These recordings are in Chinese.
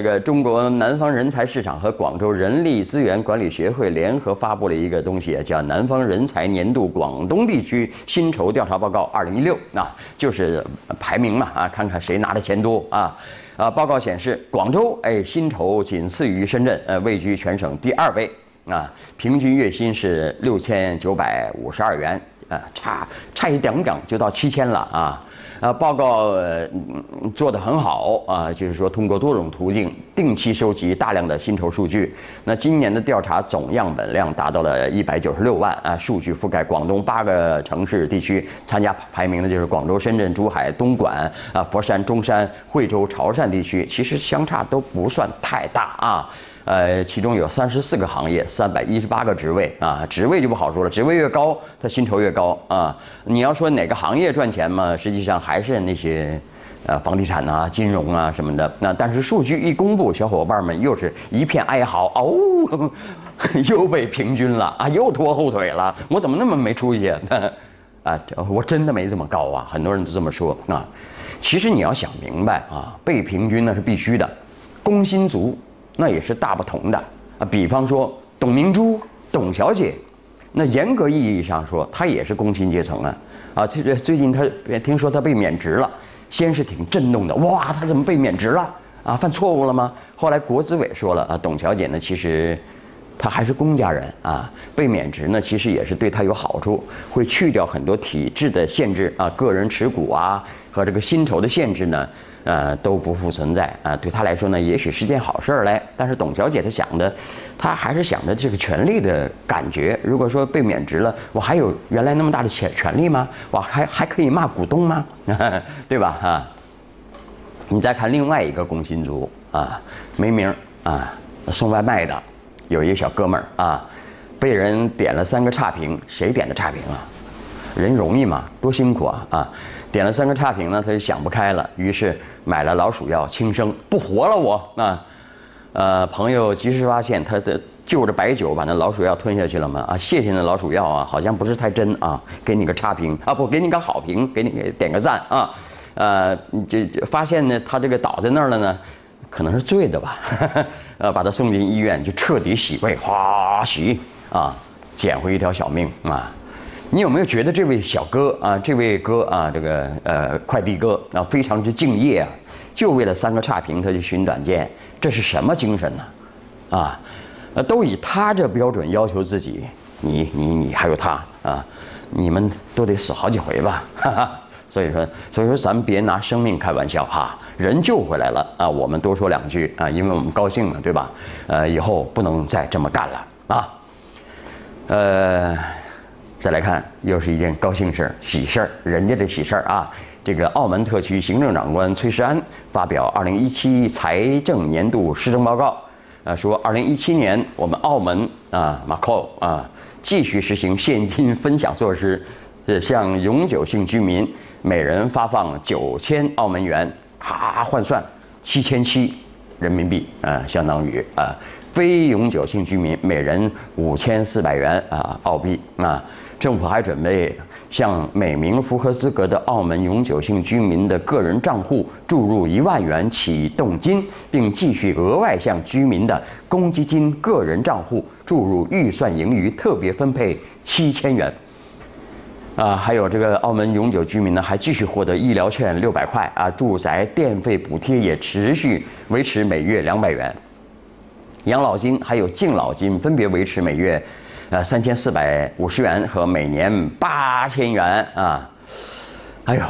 这个中国南方人才市场和广州人力资源管理学会联合发布了一个东西，叫《南方人才年度广东地区薪酬调查报告二零一六》啊，就是排名嘛啊，看看谁拿的钱多啊。啊，报告显示，广州哎薪酬仅次于深圳，呃位居全省第二位啊，平均月薪是六千九百五十二元，啊差差一点点就到七千了啊。啊，报告呃做得很好啊，就是说通过多种途径定期收集大量的薪酬数据。那今年的调查总样本量达到了一百九十六万啊，数据覆盖广东八个城市地区，参加排名的就是广州、深圳、珠海、东莞啊、佛山、中山、惠州、潮汕地区，其实相差都不算太大啊。呃，其中有三十四个行业，三百一十八个职位啊，职位就不好说了，职位越高，它薪酬越高啊。你要说哪个行业赚钱嘛，实际上还是那些呃房地产啊、金融啊什么的。那但是数据一公布，小伙伴们又是一片哀嚎，哦，又被平均了啊，又拖后腿了，我怎么那么没出息啊？我真的没这么高啊，很多人都这么说啊。其实你要想明白啊，被平均那是必须的，工薪族。那也是大不同的啊，比方说董明珠，董小姐，那严格意义上说，她也是工薪阶层啊啊，这这最近她听说她被免职了，先是挺震动的，哇，她怎么被免职了啊？犯错误了吗？后来国资委说了啊，董小姐呢，其实她还是公家人啊，被免职呢，其实也是对她有好处，会去掉很多体制的限制啊，个人持股啊和这个薪酬的限制呢。呃，都不复存在啊！对他来说呢，也许是件好事儿嘞。但是董小姐她想的，她还是想着这个权利的感觉。如果说被免职了，我还有原来那么大的权权利吗？我还还可以骂股东吗？对吧？哈！你再看另外一个工薪族啊，没名啊，送外卖的，有一个小哥们儿啊，被人点了三个差评，谁点的差评啊？人容易吗？多辛苦啊！啊！点了三个差评呢，他就想不开了，于是买了老鼠药轻生，不活了我啊！呃，朋友及时发现，他的就着白酒把那老鼠药吞下去了嘛啊！谢谢那老鼠药啊，好像不是太真啊，给你个差评啊，不给你个好评，给你点个赞啊！呃，这发现呢，他这个倒在那儿了呢，可能是醉的吧，呃，把他送进医院就彻底洗胃，哗洗啊，捡回一条小命啊！你有没有觉得这位小哥啊，这位哥啊，这个呃快递哥啊，非常之敬业啊，就为了三个差评他就寻短见，这是什么精神呢？啊，呃，都以他这标准要求自己，你你你还有他啊，你们都得死好几回吧？哈哈，所以说所以说咱们别拿生命开玩笑哈，人救回来了啊，我们多说两句啊，因为我们高兴了，对吧？呃，以后不能再这么干了啊，呃。再来看，又是一件高兴事儿、喜事儿，人家的喜事儿啊！这个澳门特区行政长官崔世安发表二零一七财政年度施政报告，啊，说二零一七年我们澳门啊马扣啊继续实行现金分享措施，呃，向永久性居民每人发放九千澳门元，咔换算七千七人民币啊，相当于啊非永久性居民每人五千四百元啊澳币啊。政府还准备向每名符合资格的澳门永久性居民的个人账户注入一万元启动金，并继续额外向居民的公积金个人账户注入预算盈余特别分配七千元。啊，还有这个澳门永久居民呢，还继续获得医疗券六百块啊，住宅电费补贴也持续维持每月两百元，养老金还有敬老金分别维持每月。呃，三千四百五十元和每年八千元啊，哎呦，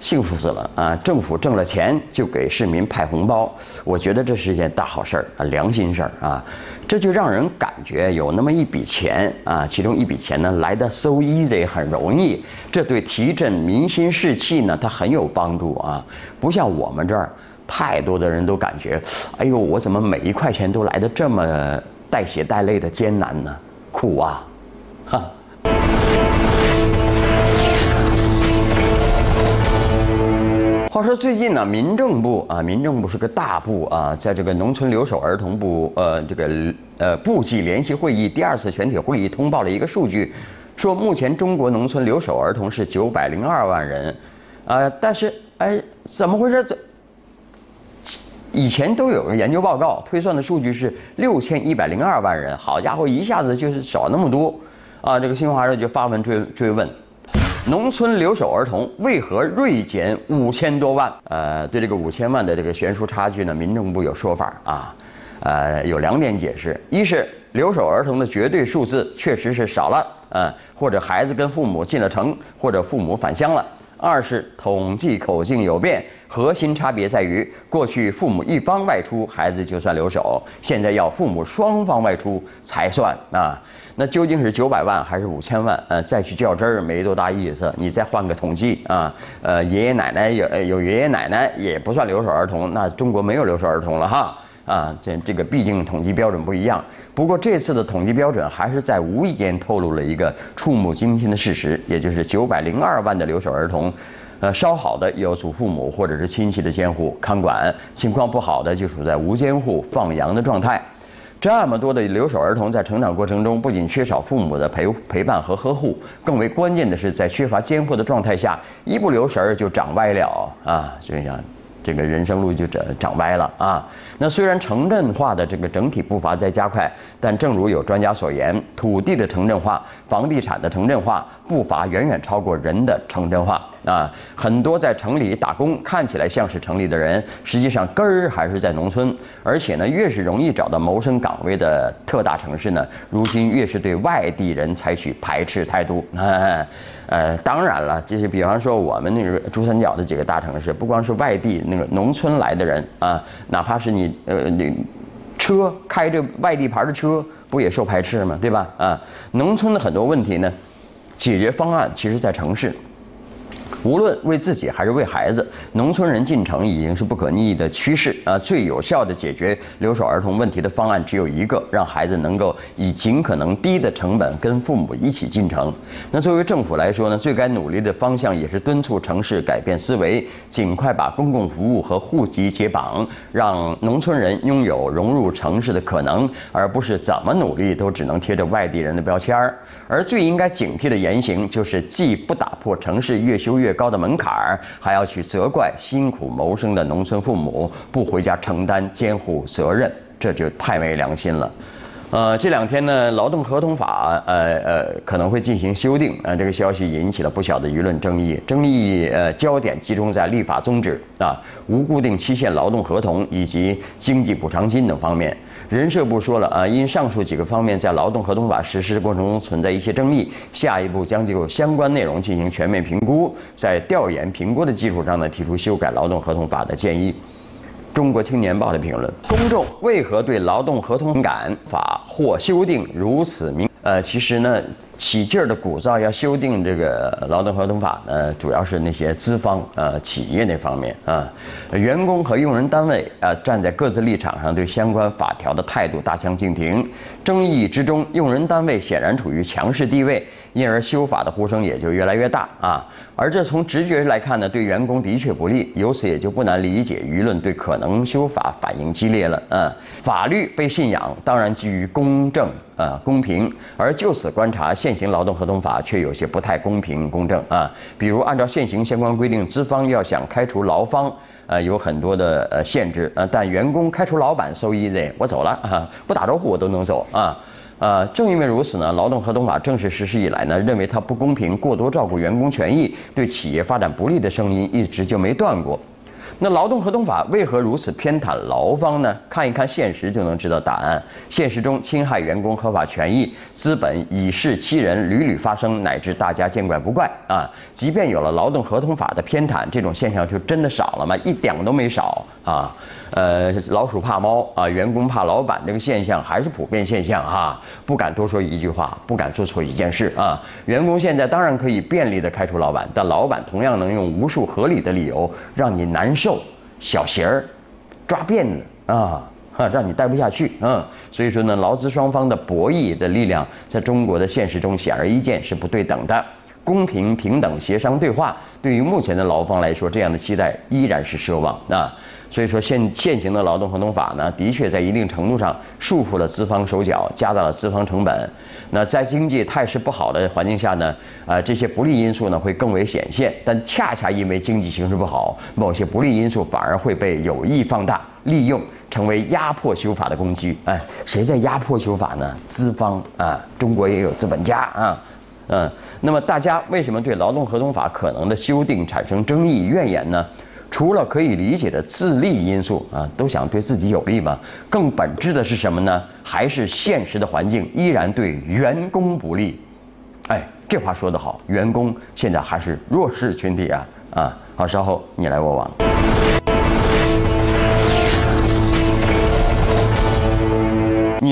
幸福死了啊！政府挣了钱就给市民派红包，我觉得这是一件大好事儿啊，良心事儿啊，这就让人感觉有那么一笔钱啊，其中一笔钱呢来的 so easy 很容易，这对提振民心士气呢，它很有帮助啊，不像我们这儿太多的人都感觉，哎呦，我怎么每一块钱都来的这么带血带泪的艰难呢？苦啊，哈！话说最近呢，民政部啊，民政部是个大部啊，在这个农村留守儿童部呃这个呃部际联席会议第二次全体会议通报了一个数据，说目前中国农村留守儿童是九百零二万人，啊，但是哎，怎么回事？怎以前都有个研究报告推算的数据是六千一百零二万人，好家伙，一下子就是少那么多啊！这个新华社就发文追追问，农村留守儿童为何锐减五千多万？呃，对这个五千万的这个悬殊差距呢，民政部有说法啊，呃，有两点解释：一是留守儿童的绝对数字确实是少了，呃，或者孩子跟父母进了城，或者父母返乡了；二是统计口径有变。核心差别在于，过去父母一方外出，孩子就算留守；现在要父母双方外出才算啊。那究竟是九百万还是五千万？呃，再去较真儿没多大意思。你再换个统计啊，呃，爷爷奶奶有有爷爷奶奶也不算留守儿童，那中国没有留守儿童了哈啊。这这个毕竟统计标准不一样。不过这次的统计标准还是在无意间透露了一个触目惊心的事实，也就是九百零二万的留守儿童。呃，稍好的有祖父母或者是亲戚的监护看管，情况不好的就处在无监护放羊的状态。这么多的留守儿童在成长过程中，不仅缺少父母的陪陪伴和呵护，更为关键的是，在缺乏监护的状态下，一不留神儿就长歪了啊！所以讲。这个人生路就长长歪了啊！那虽然城镇化的这个整体步伐在加快，但正如有专家所言，土地的城镇化、房地产的城镇化步伐远远超过人的城镇化啊！很多在城里打工看起来像是城里的人，实际上根儿还是在农村。而且呢，越是容易找到谋生岗位的特大城市呢，如今越是对外地人采取排斥态度。呃，当然了，就是比方说我们那个珠三角的几个大城市，不光是外地那个农村来的人啊，哪怕是你呃你车开着外地牌的车，不也受排斥吗？对吧？啊，农村的很多问题呢，解决方案其实在城市。无论为自己还是为孩子，农村人进城已经是不可逆的趋势啊！最有效的解决留守儿童问题的方案只有一个：让孩子能够以尽可能低的成本跟父母一起进城。那作为政府来说呢，最该努力的方向也是敦促城市改变思维，尽快把公共服务和户籍解绑，让农村人拥有融入城市的可能，而不是怎么努力都只能贴着外地人的标签儿。而最应该警惕的言行，就是既不打破城市越修越高的门槛儿，还要去责怪辛苦谋生的农村父母不回家承担监护责任，这就太没良心了。呃，这两天呢，劳动合同法呃呃可能会进行修订，呃，这个消息引起了不小的舆论争议，争议呃焦点集中在立法宗旨啊、无固定期限劳动合同以及经济补偿金等方面。人社部说了啊，因上述几个方面在劳动合同法实施过程中存在一些争议，下一步将就相关内容进行全面评估，在调研评估的基础上呢，提出修改劳动合同法的建议。中国青年报的评论：公众为何对劳动合同法或修订如此明？呃，其实呢。起劲儿的鼓噪要修订这个劳动合同法呢，主要是那些资方呃企业那方面啊，员工和用人单位啊站在各自立场上对相关法条的态度大相径庭，争议之中，用人单位显然处于强势地位，因而修法的呼声也就越来越大啊。而这从直觉来看呢，对员工的确不利，由此也就不难理解舆论对可能修法反应激烈了啊。法律被信仰，当然基于公正啊公平，而就此观察现。现行劳动合同法却有些不太公平公正啊，比如按照现行相关规定，资方要想开除劳方，呃，有很多的呃限制，呃，但员工开除老板，so easy，我走了啊，不打招呼我都能走啊，呃，正因为如此呢，劳动合同法正式实施以来呢，认为它不公平、过多照顾员工权益、对企业发展不利的声音一直就没断过。那劳动合同法为何如此偏袒劳方呢？看一看现实就能知道答案。现实中侵害员工合法权益、资本以势欺人屡屡发生，乃至大家见怪不怪啊。即便有了劳动合同法的偏袒，这种现象就真的少了吗？一点都没少啊。呃，老鼠怕猫啊，员工怕老板，这个现象还是普遍现象哈。不敢多说一句话，不敢做错一件事啊。员工现在当然可以便利的开除老板，但老板同样能用无数合理的理由让你难受、小鞋儿、抓辫子啊，让你待不下去嗯。所以说呢，劳资双方的博弈的力量，在中国的现实中显而易见是不对等的。公平、平等、协商、对话，对于目前的劳方来说，这样的期待依然是奢望啊。所以说现现行的劳动合同法呢，的确在一定程度上束缚了资方手脚，加大了资方成本。那在经济态势不好的环境下呢，啊，这些不利因素呢会更为显现。但恰恰因为经济形势不好，某些不利因素反而会被有意放大、利用，成为压迫修法的工具。哎，谁在压迫修法呢？资方啊，中国也有资本家啊。嗯，那么大家为什么对劳动合同法可能的修订产生争议、怨言呢？除了可以理解的自利因素啊，都想对自己有利嘛。更本质的是什么呢？还是现实的环境依然对员工不利。哎，这话说得好，员工现在还是弱势群体啊啊！好，稍后你来我往。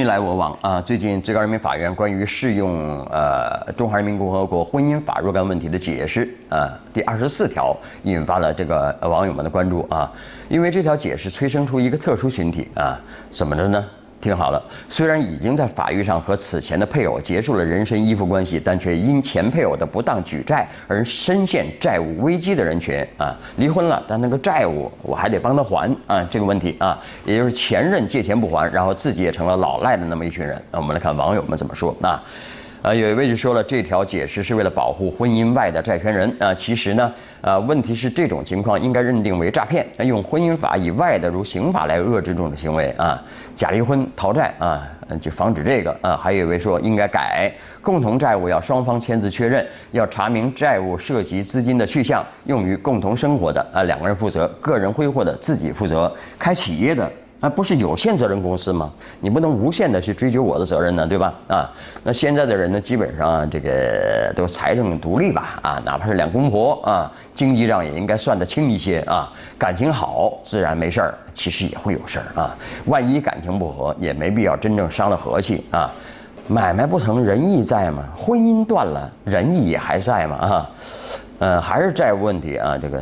来我往啊！最近最高人民法院关于适用呃《中华人民共和国婚姻法》若干问题的解释啊，第二十四条引发了这个网友们的关注啊，因为这条解释催生出一个特殊群体啊，怎么着呢？听好了，虽然已经在法律上和此前的配偶结束了人身依附关系，但却因前配偶的不当举债而深陷债务危机的人群啊，离婚了，但那个债务我还得帮他还啊，这个问题啊，也就是前任借钱不还，然后自己也成了老赖的那么一群人。那我们来看网友们怎么说啊。啊，有一位就说了，这条解释是为了保护婚姻外的债权人啊。其实呢，呃，问题是这种情况应该认定为诈骗，用婚姻法以外的如刑法来遏制这种行为啊。假离婚、逃债啊，就防止这个啊。还有一位说应该改，共同债务要双方签字确认，要查明债务涉及资金的去向，用于共同生活的啊两个人负责，个人挥霍的自己负责，开企业的。啊不是有限责任公司吗？你不能无限的去追究我的责任呢，对吧？啊，那现在的人呢，基本上这个都财政独立吧，啊，哪怕是两公婆啊，经济上也应该算得清一些啊。感情好，自然没事儿，其实也会有事儿啊。万一感情不和，也没必要真正伤了和气啊。买卖不成仁义在吗？婚姻断了，仁义也还在吗？啊？呃，还是债务问题啊，这个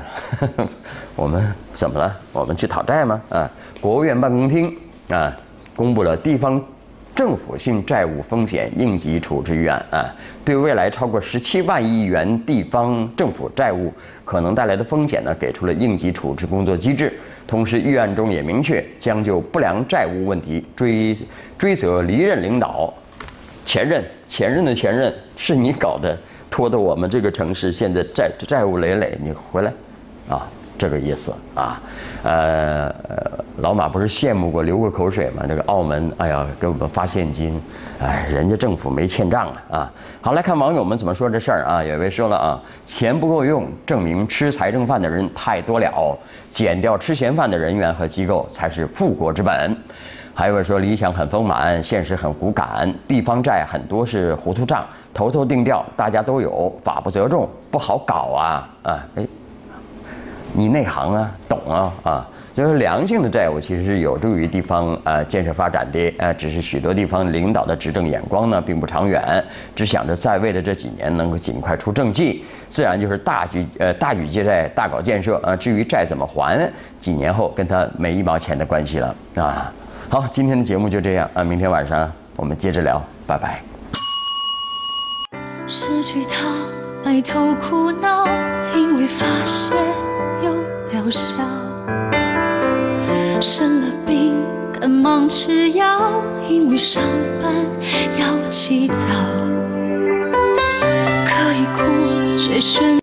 我们怎么了？我们去讨债吗？啊，国务院办公厅啊公布了地方政府性债务风险应急处置预案啊，对未来超过十七万亿元地方政府债务可能带来的风险呢，给出了应急处置工作机制。同时，预案中也明确将就不良债务问题追追责离任领导、前任、前任的前任是你搞的。拖得我们这个城市现在债债务累累，你回来，啊，这个意思啊，呃，老马不是羡慕过流过口水吗？这个澳门，哎呀，给我们发现金，哎，人家政府没欠账啊啊。好，来看网友们怎么说这事儿啊。有位说了啊，钱不够用，证明吃财政饭的人太多了，减掉吃闲饭的人员和机构才是富国之本。还有说理想很丰满，现实很骨感，地方债很多是糊涂账，头头定调，大家都有，法不责众，不好搞啊啊！哎，你内行啊，懂啊啊！就是良性的债务其实是有助于地方呃建设发展的，呃，只是许多地方领导的执政眼光呢并不长远，只想着在位的这几年能够尽快出政绩，自然就是大举呃大举借债，大搞建设啊。至于债怎么还，几年后跟他没一毛钱的关系了啊。好，今天的节目就这样啊，明天晚上我们接着聊，拜拜。失去他，埋头苦恼，因为发现有疗效。生了病，赶忙吃药，因为上班要起早。可以哭，却选。